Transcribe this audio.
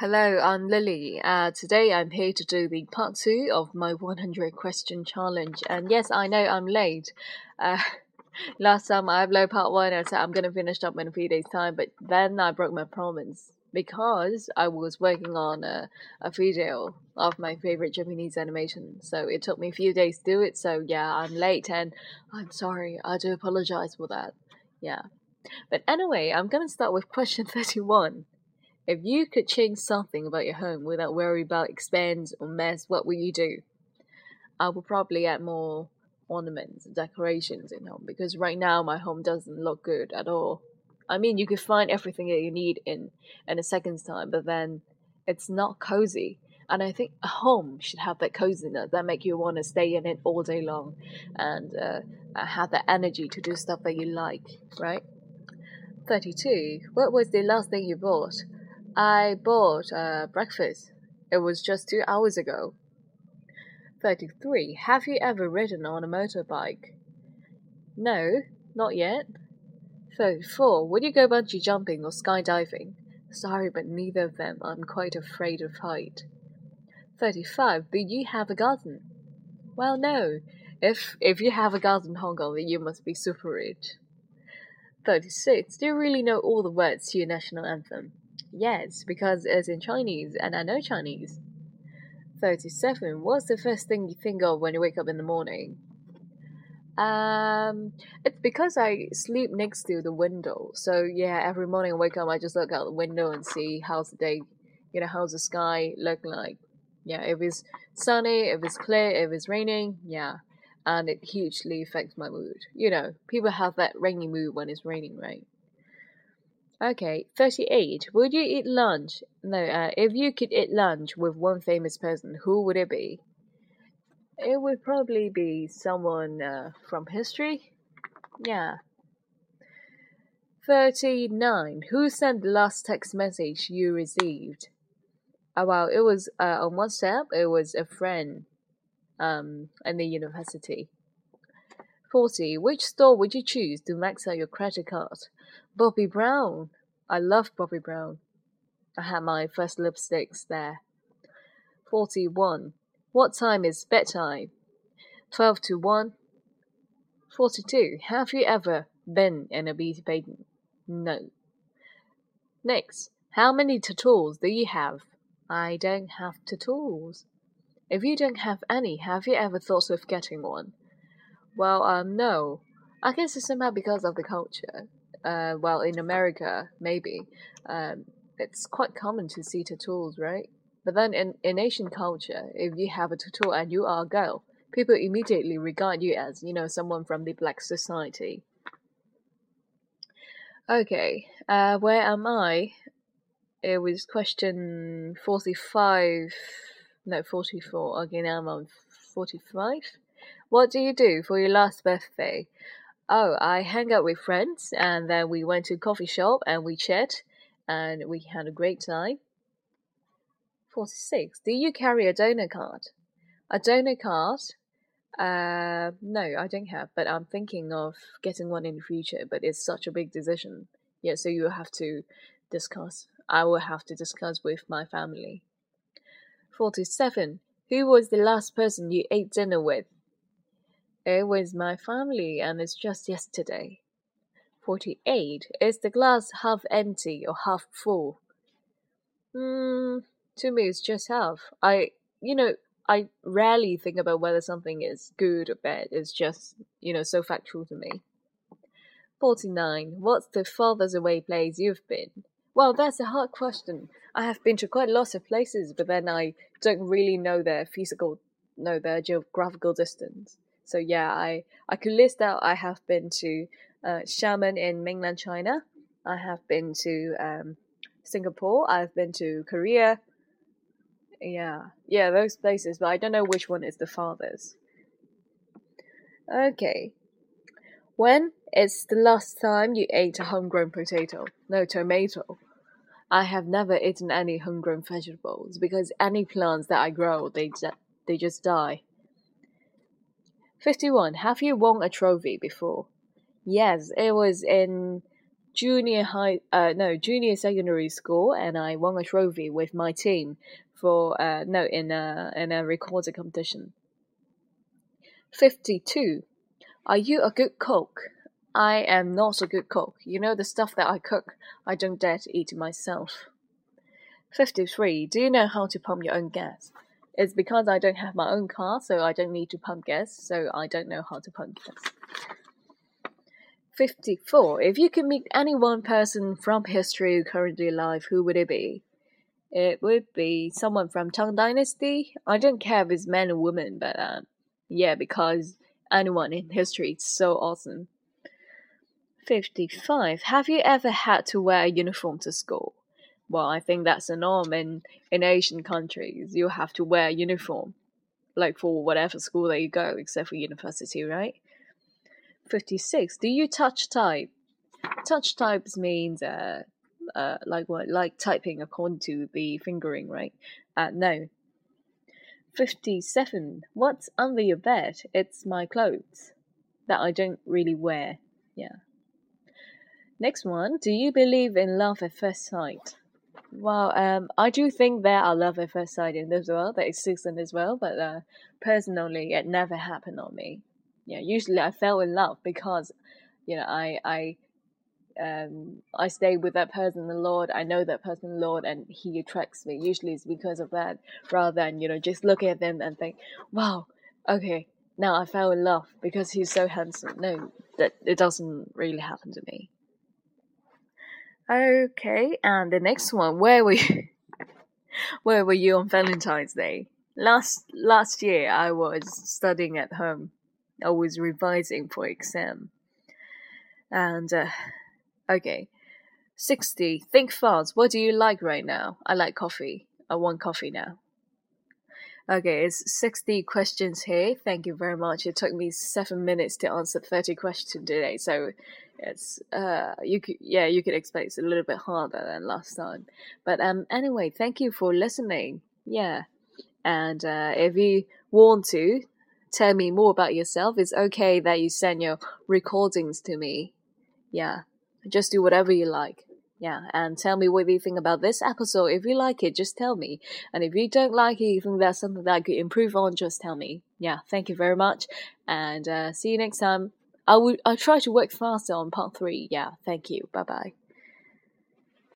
Hello, I'm Lily. Uh, today I'm here to do the part two of my 100 question challenge. And yes, I know I'm late. Uh, last time I uploaded part one, I said I'm gonna finish up in a few days' time, but then I broke my promise because I was working on a, a video of my favorite Japanese animation. So it took me a few days to do it. So yeah, I'm late and I'm sorry. I do apologize for that. Yeah. But anyway, I'm gonna start with question 31. If you could change something about your home without worry about expense or mess, what would you do? I would probably add more ornaments and decorations in home because right now my home doesn't look good at all. I mean, you could find everything that you need in in a second's time, but then it's not cozy. And I think a home should have that coziness that make you want to stay in it all day long, and uh, have the energy to do stuff that you like, right? Thirty-two. What was the last thing you bought? I bought uh, breakfast. It was just two hours ago. 33. Have you ever ridden on a motorbike? No, not yet. 34. Would you go bungee jumping or skydiving? Sorry, but neither of them. I'm quite afraid of height. 35. Do you have a garden? Well, no. If if you have a garden in Hong Kong, then you must be super rich. 36. Do you really know all the words to your national anthem? Yes, because it's in Chinese and I know Chinese. 37. What's the first thing you think of when you wake up in the morning? Um, it's because I sleep next to the window. So yeah, every morning I wake up, I just look out the window and see how's the day, you know, how's the sky look like. Yeah, if it's sunny, if it's clear, if it's raining, yeah, and it hugely affects my mood. You know, people have that rainy mood when it's raining, right? Okay, 38. Would you eat lunch? No, uh, if you could eat lunch with one famous person, who would it be? It would probably be someone uh, from history. Yeah. 39. Who sent the last text message you received? Oh, well, it was uh, on WhatsApp. It was a friend um, in the university. 40. Which store would you choose to max out your credit card? Bobbi Brown. I love Bobbi Brown. I had my first lipsticks there. 41. What time is bedtime? 12 to 1. 42. Have you ever been in a beauty pageant? No. Next. How many tattoos do you have? I don't have tattoos. If you don't have any, have you ever thought of getting one? Well, um, no. I guess it's somehow because of the culture. Uh, well, in America, maybe. Um, it's quite common to see tattoos, right? But then in, in Asian culture, if you have a tattoo and you are a girl, people immediately regard you as, you know, someone from the black society. Okay, uh, where am I? It was question 45, no, 44. Okay, now I'm on 45. What do you do for your last birthday? Oh, I hang out with friends and then we went to a coffee shop and we chat and we had a great time. 46. Do you carry a donor card? A donor card? Uh, no, I don't have, but I'm thinking of getting one in the future, but it's such a big decision. Yeah, so you have to discuss. I will have to discuss with my family. 47. Who was the last person you ate dinner with? It was my family, and it's just yesterday. 48. Is the glass half empty or half full? Hmm, to me, it's just half. I, you know, I rarely think about whether something is good or bad. It's just, you know, so factual to me. 49. What's the farthest away place you've been? Well, that's a hard question. I have been to quite lots of places, but then I don't really know their physical, know their geographical distance. So yeah, I I could list out. I have been to uh, Xiamen in mainland China. I have been to um, Singapore. I've been to Korea. Yeah, yeah, those places. But I don't know which one is the farthest. Okay. When is the last time you ate a homegrown potato? No, tomato. I have never eaten any homegrown vegetables because any plants that I grow, they they just die. 51. Have you won a trophy before? Yes, it was in junior high, uh, no, junior secondary school, and I won a trophy with my team for uh, no in a in a recording competition. Fifty two. Are you a good cook? I am not a good cook. You know the stuff that I cook, I don't dare to eat myself. 53. Do you know how to pump your own gas? It's because I don't have my own car, so I don't need to pump gas, so I don't know how to pump gas. 54. If you could meet any one person from history currently alive, who would it be? It would be someone from Tang Dynasty. I don't care if it's man or woman, but uh, yeah, because anyone in history is so awesome. 55. Have you ever had to wear a uniform to school? Well, I think that's a norm in, in Asian countries. You have to wear uniform, like for whatever school that you go, except for university, right? 56. Do you touch type? Touch types means uh, uh, like what? Like typing according to the fingering, right? Uh, no. 57. What's under your bed? It's my clothes that I don't really wear. Yeah. Next one. Do you believe in love at first sight? Well, um, I do think there are love at first sight in this world that exists in this world, but uh, personally, it never happened on me yeah, usually I fell in love because, you know, I I um I stay with that person the Lord. I know that person the Lord, and He attracts me. Usually it's because of that, rather than you know just look at them and think, wow, okay, now I fell in love because he's so handsome. No, that it doesn't really happen to me. Okay, and the next one, where were you? where were you on Valentine's Day? Last last year, I was studying at home I was revising for exam. And uh, okay, sixty. Think fast. What do you like right now? I like coffee. I want coffee now. Okay, it's 60 questions here. Thank you very much. It took me seven minutes to answer 30 questions today. So it's, uh, you could, yeah, you could expect it's a little bit harder than last time. But, um, anyway, thank you for listening. Yeah. And, uh, if you want to, tell me more about yourself. It's okay that you send your recordings to me. Yeah. Just do whatever you like. Yeah, and tell me what you think about this episode. If you like it, just tell me. And if you don't like it, you think that's something that I could improve on, just tell me. Yeah, thank you very much. And uh, see you next time. I will I'll try to work faster on part three. Yeah, thank you. Bye bye.